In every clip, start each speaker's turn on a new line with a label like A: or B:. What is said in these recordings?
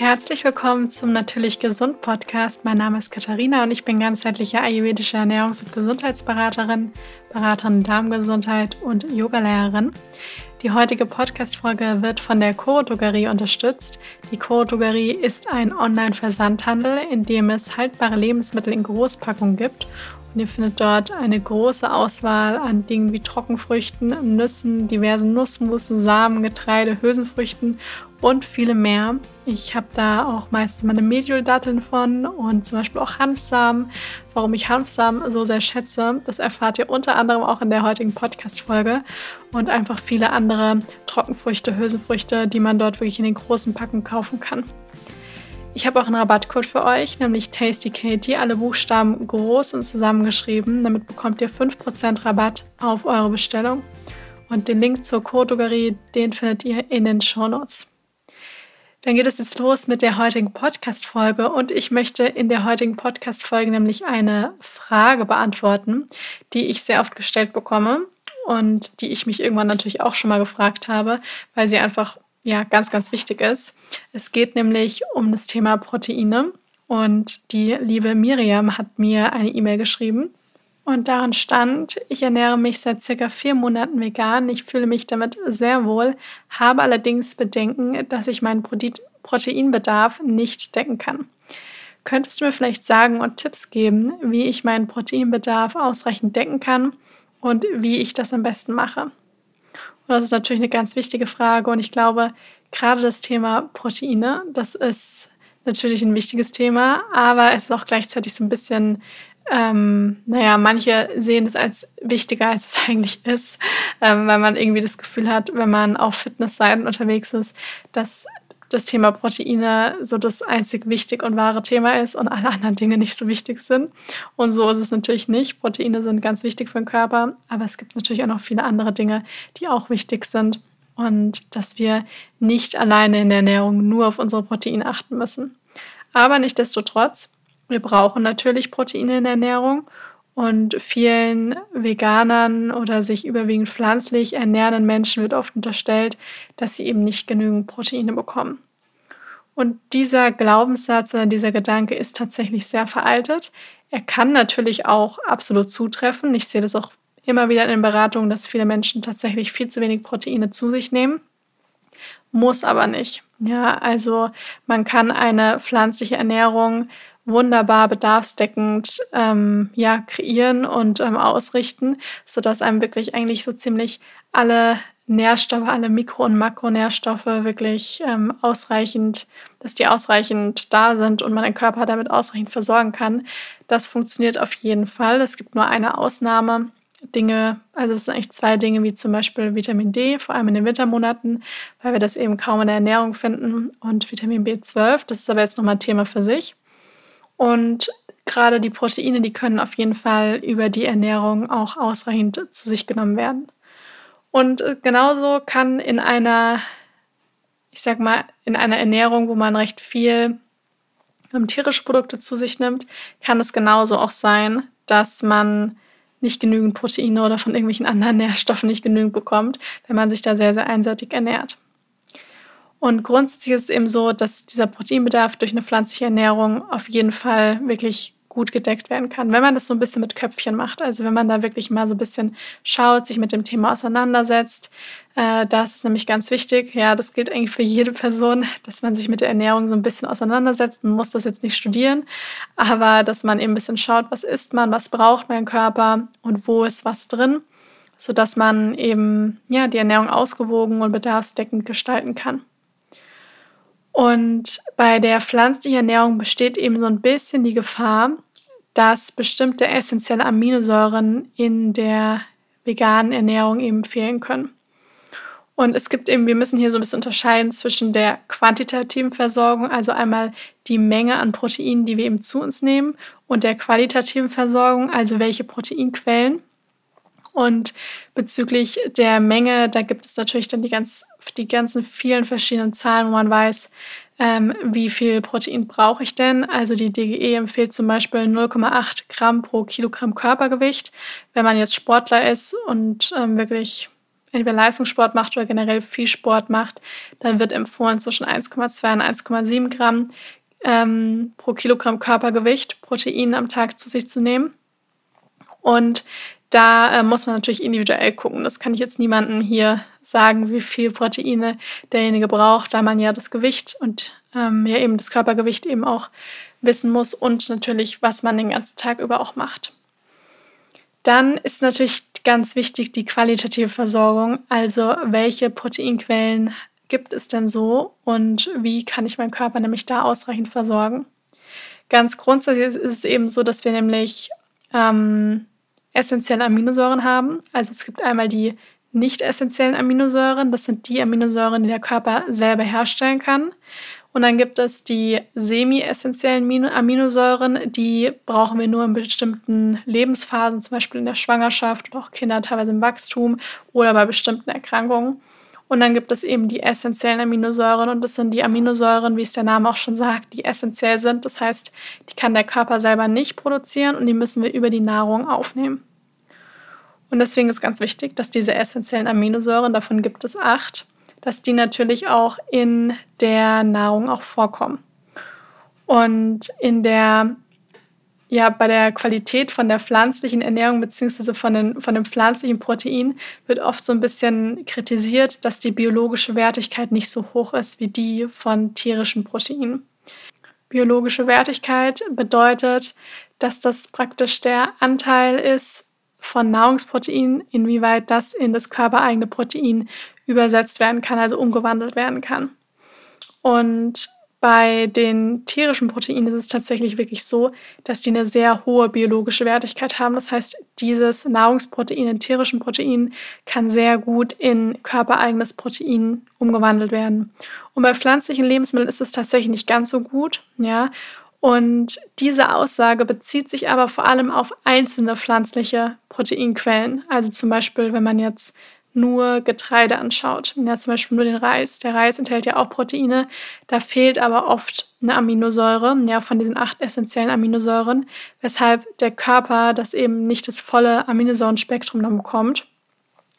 A: Herzlich willkommen zum Natürlich Gesund Podcast. Mein Name ist Katharina und ich bin ganzheitliche ayurvedische Ernährungs- und Gesundheitsberaterin, Beraterin Darmgesundheit und Yogalehrerin. Die heutige Podcast-Folge wird von der Choro Drogerie unterstützt. Die Choro Drogerie ist ein Online-Versandhandel, in dem es haltbare Lebensmittel in Großpackungen gibt ihr findet dort eine große Auswahl an Dingen wie Trockenfrüchten, Nüssen, diversen Nussmusen, Samen, Getreide, Hülsenfrüchten und viele mehr. Ich habe da auch meistens meine Medioldatteln von und zum Beispiel auch Hanfsamen. Warum ich Hanfsamen so sehr schätze, das erfahrt ihr unter anderem auch in der heutigen Podcast-Folge. Und einfach viele andere Trockenfrüchte, Hülsenfrüchte, die man dort wirklich in den großen Packen kaufen kann. Ich habe auch einen Rabattcode für euch, nämlich TastyKatie, alle Buchstaben groß und zusammengeschrieben. Damit bekommt ihr 5% Rabatt auf eure Bestellung. Und den Link zur Codogerie, den findet ihr in den Shownotes. Dann geht es jetzt los mit der heutigen Podcast-Folge und ich möchte in der heutigen Podcast-Folge nämlich eine Frage beantworten, die ich sehr oft gestellt bekomme und die ich mich irgendwann natürlich auch schon mal gefragt habe, weil sie einfach ja ganz, ganz wichtig ist. Es geht nämlich um das Thema Proteine und die liebe Miriam hat mir eine E-Mail geschrieben und darin stand, ich ernähre mich seit circa vier Monaten vegan. Ich fühle mich damit sehr wohl, habe allerdings Bedenken, dass ich meinen Proteinbedarf nicht decken kann. Könntest du mir vielleicht sagen und Tipps geben, wie ich meinen Proteinbedarf ausreichend decken kann und wie ich das am besten mache? Und das ist natürlich eine ganz wichtige Frage und ich glaube, gerade das Thema Proteine, das ist natürlich ein wichtiges Thema, aber es ist auch gleichzeitig so ein bisschen, ähm, naja, manche sehen es als wichtiger, als es eigentlich ist, ähm, weil man irgendwie das Gefühl hat, wenn man auf Fitnessseiten unterwegs ist, dass das Thema Proteine so das einzig wichtig und wahre Thema ist und alle anderen Dinge nicht so wichtig sind. Und so ist es natürlich nicht. Proteine sind ganz wichtig für den Körper, aber es gibt natürlich auch noch viele andere Dinge, die auch wichtig sind und dass wir nicht alleine in der Ernährung nur auf unsere Proteine achten müssen. Aber nichtsdestotrotz, wir brauchen natürlich Proteine in der Ernährung und vielen Veganern oder sich überwiegend pflanzlich ernährenden Menschen wird oft unterstellt, dass sie eben nicht genügend Proteine bekommen. Und dieser Glaubenssatz oder dieser Gedanke ist tatsächlich sehr veraltet. Er kann natürlich auch absolut zutreffen. Ich sehe das auch immer wieder in den Beratungen, dass viele Menschen tatsächlich viel zu wenig Proteine zu sich nehmen. Muss aber nicht. Ja, also man kann eine pflanzliche Ernährung wunderbar bedarfsdeckend ähm, ja, kreieren und ähm, ausrichten, sodass einem wirklich eigentlich so ziemlich alle Nährstoffe, alle Mikro- und Makronährstoffe wirklich ähm, ausreichend, dass die ausreichend da sind und man den Körper damit ausreichend versorgen kann. Das funktioniert auf jeden Fall. Es gibt nur eine Ausnahme. Dinge, also es sind eigentlich zwei Dinge, wie zum Beispiel Vitamin D, vor allem in den Wintermonaten, weil wir das eben kaum in der Ernährung finden, und Vitamin B12. Das ist aber jetzt nochmal ein Thema für sich. Und gerade die Proteine, die können auf jeden Fall über die Ernährung auch ausreichend zu sich genommen werden. Und äh, genauso kann in einer, ich sag mal, in einer Ernährung, wo man recht viel ähm, tierische Produkte zu sich nimmt, kann es genauso auch sein, dass man nicht genügend Proteine oder von irgendwelchen anderen Nährstoffen nicht genügend bekommt, wenn man sich da sehr, sehr einseitig ernährt. Und grundsätzlich ist es eben so, dass dieser Proteinbedarf durch eine pflanzliche Ernährung auf jeden Fall wirklich gut gedeckt werden kann, wenn man das so ein bisschen mit Köpfchen macht. Also wenn man da wirklich mal so ein bisschen schaut, sich mit dem Thema auseinandersetzt. Äh, das ist nämlich ganz wichtig. Ja, das gilt eigentlich für jede Person, dass man sich mit der Ernährung so ein bisschen auseinandersetzt. Man muss das jetzt nicht studieren, aber dass man eben ein bisschen schaut, was isst man, was braucht mein Körper und wo ist was drin, sodass man eben ja, die Ernährung ausgewogen und bedarfsdeckend gestalten kann. Und bei der pflanzlichen Ernährung besteht eben so ein bisschen die Gefahr, dass bestimmte essentielle Aminosäuren in der veganen Ernährung eben fehlen können. Und es gibt eben, wir müssen hier so ein bisschen unterscheiden zwischen der quantitativen Versorgung, also einmal die Menge an Proteinen, die wir eben zu uns nehmen, und der qualitativen Versorgung, also welche Proteinquellen. Und bezüglich der Menge, da gibt es natürlich dann die, ganz, die ganzen vielen verschiedenen Zahlen, wo man weiß, ähm, wie viel Protein brauche ich denn. Also die DGE empfiehlt zum Beispiel 0,8 Gramm pro Kilogramm Körpergewicht. Wenn man jetzt Sportler ist und ähm, wirklich entweder Leistungssport macht oder generell viel Sport macht, dann wird empfohlen zwischen 1,2 und 1,7 Gramm ähm, pro Kilogramm Körpergewicht Protein am Tag zu sich zu nehmen. Und da äh, muss man natürlich individuell gucken. Das kann ich jetzt niemandem hier sagen, wie viel Proteine derjenige braucht, da man ja das Gewicht und ähm, ja eben das Körpergewicht eben auch wissen muss und natürlich, was man den ganzen Tag über auch macht. Dann ist natürlich ganz wichtig die qualitative Versorgung, also welche Proteinquellen gibt es denn so und wie kann ich meinen Körper nämlich da ausreichend versorgen. Ganz grundsätzlich ist es eben so, dass wir nämlich ähm, essentielle Aminosäuren haben. Also es gibt einmal die nicht essentiellen Aminosäuren, das sind die Aminosäuren, die der Körper selber herstellen kann. Und dann gibt es die semi-essentiellen Aminosäuren, die brauchen wir nur in bestimmten Lebensphasen, zum Beispiel in der Schwangerschaft oder auch Kinder teilweise im Wachstum oder bei bestimmten Erkrankungen. Und dann gibt es eben die essentiellen Aminosäuren und das sind die Aminosäuren, wie es der Name auch schon sagt, die essentiell sind. Das heißt, die kann der Körper selber nicht produzieren und die müssen wir über die Nahrung aufnehmen. Und deswegen ist ganz wichtig, dass diese essentiellen Aminosäuren, davon gibt es acht, dass die natürlich auch in der Nahrung auch vorkommen. Und in der, ja, bei der Qualität von der pflanzlichen Ernährung bzw. Von, von dem pflanzlichen Protein wird oft so ein bisschen kritisiert, dass die biologische Wertigkeit nicht so hoch ist wie die von tierischen Proteinen. Biologische Wertigkeit bedeutet, dass das praktisch der Anteil ist von Nahrungsprotein, inwieweit das in das körpereigene Protein übersetzt werden kann, also umgewandelt werden kann. Und bei den tierischen Proteinen ist es tatsächlich wirklich so, dass die eine sehr hohe biologische Wertigkeit haben. Das heißt, dieses Nahrungsprotein in tierischen Proteinen kann sehr gut in körpereigenes Protein umgewandelt werden. Und bei pflanzlichen Lebensmitteln ist es tatsächlich nicht ganz so gut. Ja? Und diese Aussage bezieht sich aber vor allem auf einzelne pflanzliche Proteinquellen. Also zum Beispiel, wenn man jetzt nur Getreide anschaut, ja, zum Beispiel nur den Reis. Der Reis enthält ja auch Proteine, da fehlt aber oft eine Aminosäure, ja, von diesen acht essentiellen Aminosäuren, weshalb der Körper das eben nicht das volle Aminosäurenspektrum dann bekommt.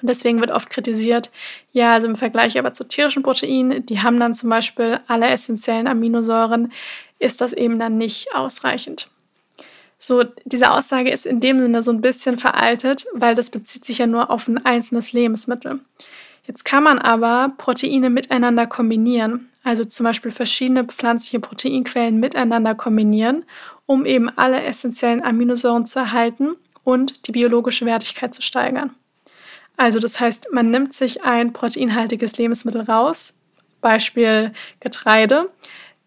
A: Und deswegen wird oft kritisiert, ja, also im Vergleich aber zu tierischen Proteinen, die haben dann zum Beispiel alle essentiellen Aminosäuren, ist das eben dann nicht ausreichend. So, diese Aussage ist in dem Sinne so ein bisschen veraltet, weil das bezieht sich ja nur auf ein einzelnes Lebensmittel. Jetzt kann man aber Proteine miteinander kombinieren, also zum Beispiel verschiedene pflanzliche Proteinquellen miteinander kombinieren, um eben alle essentiellen Aminosäuren zu erhalten und die biologische Wertigkeit zu steigern. Also das heißt, man nimmt sich ein proteinhaltiges Lebensmittel raus, Beispiel Getreide,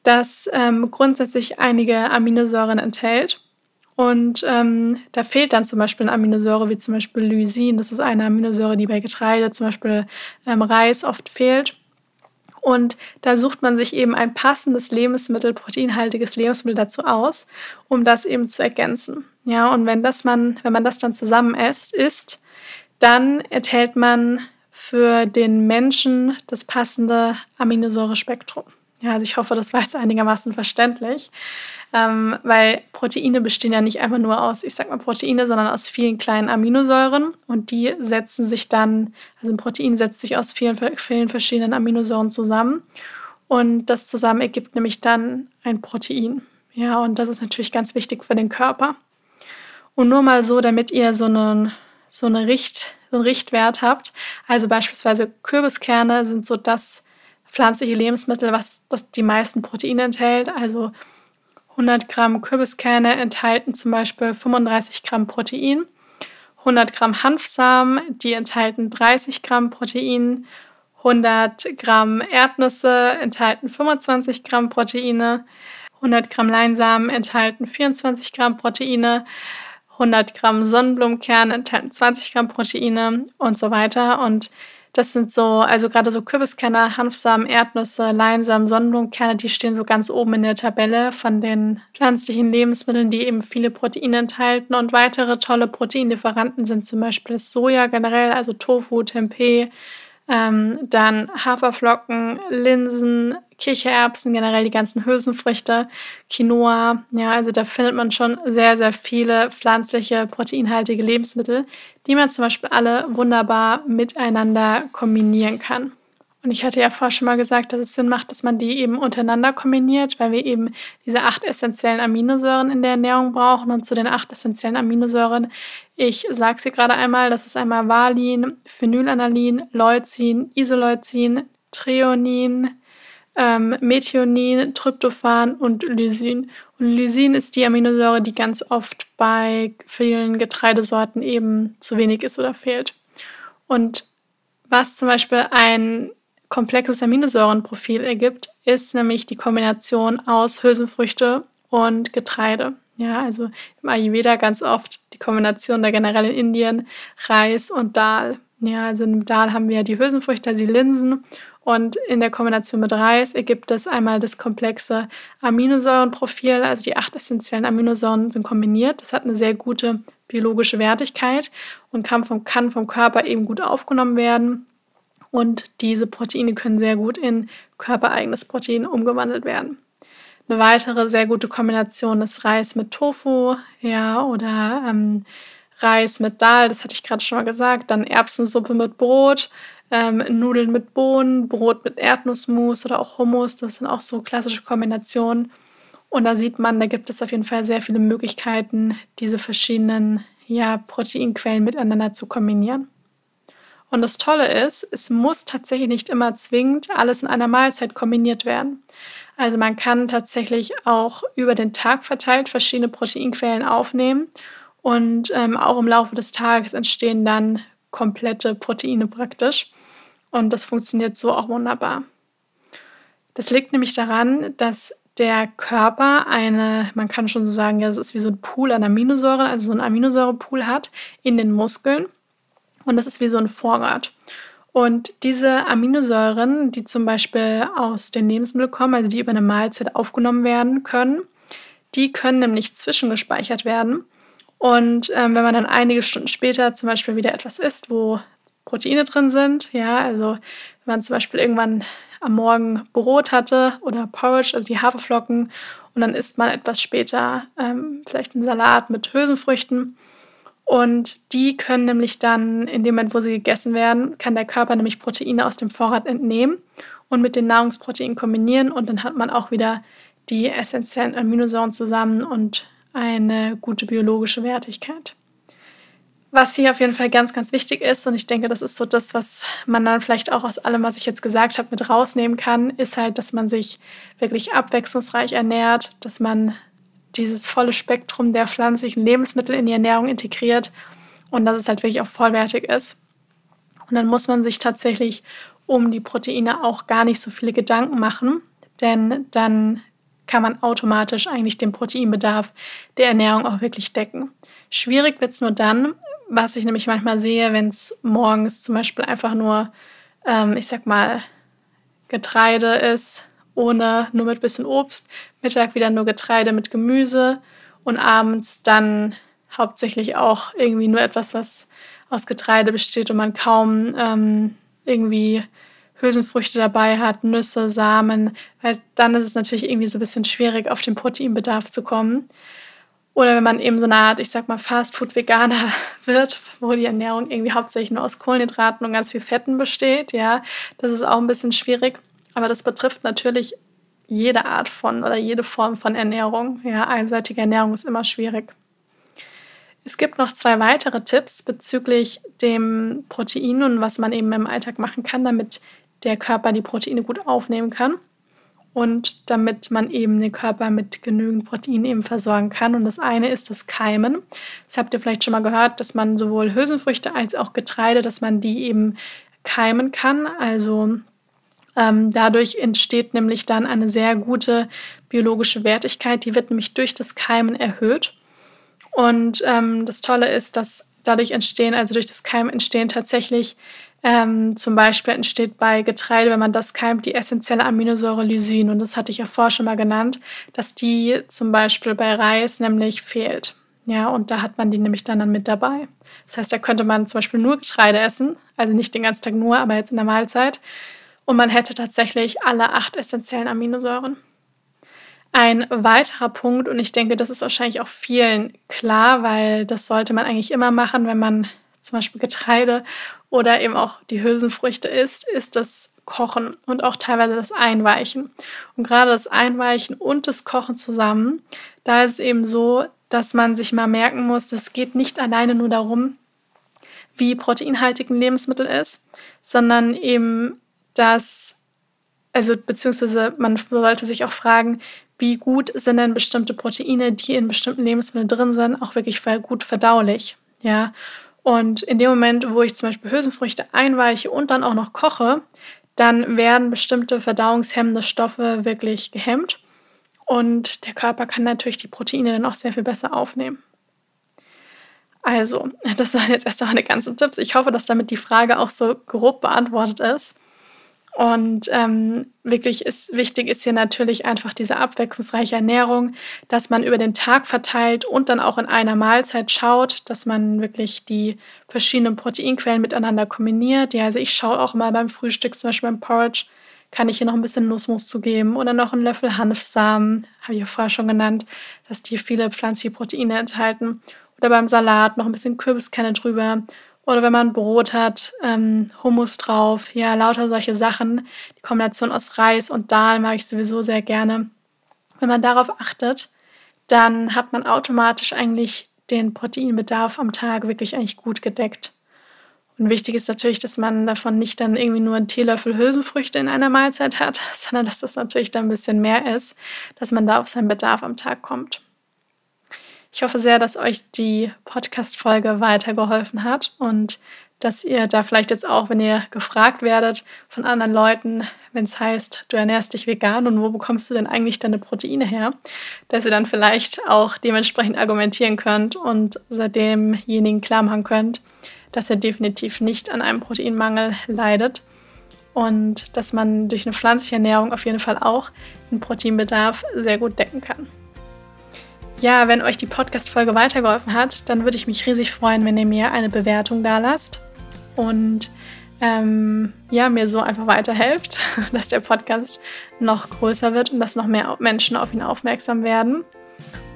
A: das ähm, grundsätzlich einige Aminosäuren enthält und ähm, da fehlt dann zum Beispiel eine Aminosäure wie zum Beispiel Lysin. Das ist eine Aminosäure, die bei Getreide, zum Beispiel ähm, Reis, oft fehlt. Und da sucht man sich eben ein passendes Lebensmittel, proteinhaltiges Lebensmittel dazu aus, um das eben zu ergänzen. Ja, und wenn das man, wenn man das dann zusammen isst, isst dann enthält man für den Menschen das passende Aminosäurespektrum. Ja, also ich hoffe, das war jetzt einigermaßen verständlich ähm, weil Proteine bestehen ja nicht einfach nur aus, ich sag mal Proteine, sondern aus vielen kleinen Aminosäuren und die setzen sich dann, also ein Protein setzt sich aus vielen, vielen verschiedenen Aminosäuren zusammen und das zusammen ergibt nämlich dann ein Protein. Ja, und das ist natürlich ganz wichtig für den Körper. Und nur mal so, damit ihr so einen, so eine Richt, so einen Richtwert habt. Also beispielsweise Kürbiskerne sind so das pflanzliche Lebensmittel, was das die meisten Proteine enthält. Also 100 Gramm Kürbiskerne enthalten zum Beispiel 35 Gramm Protein. 100 Gramm Hanfsamen, die enthalten 30 Gramm Protein. 100 Gramm Erdnüsse enthalten 25 Gramm Proteine. 100 Gramm Leinsamen enthalten 24 Gramm Proteine. 100 Gramm Sonnenblumenkerne enthalten 20 Gramm Proteine und so weiter. Und das sind so, also gerade so Kürbiskerne, Hanfsamen, Erdnüsse, Leinsamen, Sonnenblumenkerne, die stehen so ganz oben in der Tabelle von den pflanzlichen Lebensmitteln, die eben viele Proteine enthalten. Und weitere tolle Proteinlieferanten sind zum Beispiel das Soja generell, also Tofu, Tempeh, Ähm, dann Haferflocken, Linsen, Kichererbsen, generell die ganzen Hülsenfrüchte, Quinoa. Ja, also da findet man schon sehr, sehr viele pflanzliche, proteinhaltige Lebensmittel, die man zum Beispiel alle wunderbar miteinander kombinieren kann. Und ich hatte ja vorher schon mal gesagt, dass es Sinn macht, dass man die eben untereinander kombiniert, weil wir eben diese acht essentiellen Aminosäuren in der Ernährung brauchen. Und zu den acht essentiellen Aminosäuren, ich sage sie gerade einmal, das ist einmal Valin, Phenylalanin, Leucin, Isoleucin, Treonin, ähm, Methionin, Tryptophan und Lysin. Und Lysin ist die Aminosäure, die ganz oft bei vielen Getreidesorten eben zu wenig ist oder fehlt. Und was zum Beispiel ein komplexes Aminosäurenprofil ergibt, ist nämlich die Kombination aus Hülsenfrüchte und Getreide. Ja, also im Ayurveda ganz oft die Kombination da generell in Indien Reis und Dal. Ja, also im Dal haben wir die Hülsenfrüchte, die Linsen und in der Kombination mit Reis ergibt es einmal das komplexe Aminosäurenprofil, also die acht essentiellen Aminosäuren sind kombiniert. Das hat eine sehr gute biologische Wertigkeit und kann vom, kann vom Körper eben gut aufgenommen werden. Und diese Proteine können sehr gut in körpereigenes Protein umgewandelt werden. Eine weitere sehr gute Kombination ist Reis mit Tofu, ja, oder ähm, Reis mit Dal, das hatte ich gerade schon mal gesagt. Dann Erbsensuppe mit Brot, ähm, Nudeln mit Bohnen, Brot mit Erdnussmus oder auch Hummus. Das sind auch so klassische Kombinationen. Und da sieht man, da gibt es auf jeden Fall sehr viele Möglichkeiten, diese verschiedenen ja, Proteinquellen miteinander zu kombinieren. Und das Tolle ist, es muss tatsächlich nicht immer zwingend alles in einer Mahlzeit kombiniert werden. Also man kann tatsächlich auch über den Tag verteilt verschiedene Proteinquellen aufnehmen und ähm, auch im Laufe des Tages entstehen dann komplette Proteine praktisch. Und das funktioniert so auch wunderbar. Das liegt nämlich daran, dass der Körper eine, man kann schon so sagen, ja, es ist wie so ein Pool an Aminosäuren, also so ein Aminosäurepool hat in den Muskeln. Und das ist wie so ein Vorrat. Und diese Aminosäuren, die zum Beispiel aus den Lebensmitteln kommen, also die über eine Mahlzeit aufgenommen werden können, die können nämlich zwischengespeichert werden. Und ähm, wenn man dann einige Stunden später zum Beispiel wieder etwas isst, wo Proteine drin sind, ja, also wenn man zum Beispiel irgendwann am Morgen Brot hatte oder Porridge, also die Haferflocken, und dann isst man etwas später ähm, vielleicht einen Salat mit Hülsenfrüchten, und die können nämlich dann, in dem Moment, wo sie gegessen werden, kann der Körper nämlich Proteine aus dem Vorrat entnehmen und mit den Nahrungsproteinen kombinieren. Und dann hat man auch wieder die essentiellen Aminosäuren zusammen und eine gute biologische Wertigkeit. Was hier auf jeden Fall ganz, ganz wichtig ist, und ich denke, das ist so das, was man dann vielleicht auch aus allem, was ich jetzt gesagt habe, mit rausnehmen kann, ist halt, dass man sich wirklich abwechslungsreich ernährt, dass man dieses volle Spektrum der pflanzlichen Lebensmittel in die Ernährung integriert und dass es halt wirklich auch vollwertig ist. Und dann muss man sich tatsächlich um die Proteine auch gar nicht so viele Gedanken machen, denn dann kann man automatisch eigentlich den Proteinbedarf der Ernährung auch wirklich decken. Schwierig wird es nur dann, was ich nämlich manchmal sehe, wenn es morgens zum Beispiel einfach nur, ähm, ich sag mal, Getreide ist ohne, nur mit bisschen Obst, Mittag wieder nur Getreide mit Gemüse und abends dann hauptsächlich auch irgendwie nur etwas, was aus Getreide besteht und man kaum ähm, irgendwie Hülsenfrüchte dabei hat, Nüsse, Samen, weil dann ist es natürlich irgendwie so ein bisschen schwierig, auf den Proteinbedarf zu kommen. Oder wenn man eben so eine Art, ich sag mal, Fastfood-Veganer wird, wo die Ernährung irgendwie hauptsächlich nur aus Kohlenhydraten und ganz viel Fetten besteht, ja, das ist auch ein bisschen schwierig. Aber das betrifft natürlich jede Art von oder jede Form von Ernährung. Ja, einseitige Ernährung ist immer schwierig. Es gibt noch zwei weitere Tipps bezüglich dem Protein und was man eben im Alltag machen kann, damit der Körper die Proteine gut aufnehmen kann und damit man eben den Körper mit genügend Protein eben versorgen kann. Und das eine ist das Keimen. Das habt ihr vielleicht schon mal gehört, dass man sowohl Hülsenfrüchte als auch Getreide, dass man die eben keimen kann. Also ähm, dadurch entsteht nämlich dann eine sehr gute biologische Wertigkeit. Die wird nämlich durch das Keimen erhöht. Und ähm, das Tolle ist, dass dadurch entstehen, also durch das Keimen entstehen tatsächlich ähm, zum Beispiel entsteht bei Getreide, wenn man das keimt, die essentielle Aminosäure Lysin. Und das hatte ich ja vorher schon mal genannt, dass die zum Beispiel bei Reis nämlich fehlt. Ja, und da hat man die nämlich dann, dann mit dabei. Das heißt, da könnte man zum Beispiel nur Getreide essen, also nicht den ganzen Tag nur, aber jetzt in der Mahlzeit. Und man hätte tatsächlich alle acht essentiellen Aminosäuren. Ein weiterer Punkt, und ich denke, das ist wahrscheinlich auch vielen klar, weil das sollte man eigentlich immer machen, wenn man zum Beispiel Getreide oder eben auch die Hülsenfrüchte isst, ist das Kochen und auch teilweise das Einweichen. Und gerade das Einweichen und das Kochen zusammen, da ist es eben so, dass man sich mal merken muss, es geht nicht alleine nur darum, wie proteinhaltig ein Lebensmittel ist, sondern eben, dass, also beziehungsweise man sollte sich auch fragen, wie gut sind denn bestimmte Proteine, die in bestimmten Lebensmitteln drin sind, auch wirklich gut verdaulich. Ja. Und in dem Moment, wo ich zum Beispiel Hülsenfrüchte einweiche und dann auch noch koche, dann werden bestimmte verdauungshemmende Stoffe wirklich gehemmt. Und der Körper kann natürlich die Proteine dann auch sehr viel besser aufnehmen. Also, das waren jetzt erst einmal eine ganze Tipps. Ich hoffe, dass damit die Frage auch so grob beantwortet ist. Und ähm, wirklich ist wichtig ist hier natürlich einfach diese abwechslungsreiche Ernährung, dass man über den Tag verteilt und dann auch in einer Mahlzeit schaut, dass man wirklich die verschiedenen Proteinquellen miteinander kombiniert. Ja, also ich schaue auch mal beim Frühstück, zum Beispiel beim Porridge, kann ich hier noch ein bisschen Nussmus zugeben oder noch einen Löffel Hanfsamen, habe ich ja vorher schon genannt, dass die viele pflanzliche Proteine enthalten. Oder beim Salat noch ein bisschen Kürbiskerne drüber oder wenn man Brot hat, ähm, Hummus drauf, ja, lauter solche Sachen. Die Kombination aus Reis und Dahl mag ich sowieso sehr gerne. Wenn man darauf achtet, dann hat man automatisch eigentlich den Proteinbedarf am Tag wirklich eigentlich gut gedeckt. Und wichtig ist natürlich, dass man davon nicht dann irgendwie nur einen Teelöffel Hülsenfrüchte in einer Mahlzeit hat, sondern dass das natürlich dann ein bisschen mehr ist, dass man da auf seinen Bedarf am Tag kommt. Ich hoffe sehr, dass euch die Podcast-Folge weitergeholfen hat und dass ihr da vielleicht jetzt auch, wenn ihr gefragt werdet von anderen Leuten, wenn es heißt, du ernährst dich vegan und wo bekommst du denn eigentlich deine Proteine her, dass ihr dann vielleicht auch dementsprechend argumentieren könnt und demjenigen klar machen könnt, dass er definitiv nicht an einem Proteinmangel leidet und dass man durch eine pflanzliche Ernährung auf jeden Fall auch den Proteinbedarf sehr gut decken kann. Ja, wenn euch die Podcast-Folge weitergeholfen hat, dann würde ich mich riesig freuen, wenn ihr mir eine Bewertung da lasst und ähm, ja, mir so einfach weiterhelft, dass der Podcast noch größer wird und dass noch mehr Menschen auf ihn aufmerksam werden.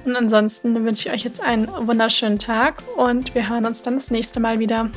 A: Und ansonsten wünsche ich euch jetzt einen wunderschönen Tag und wir hören uns dann das nächste Mal wieder.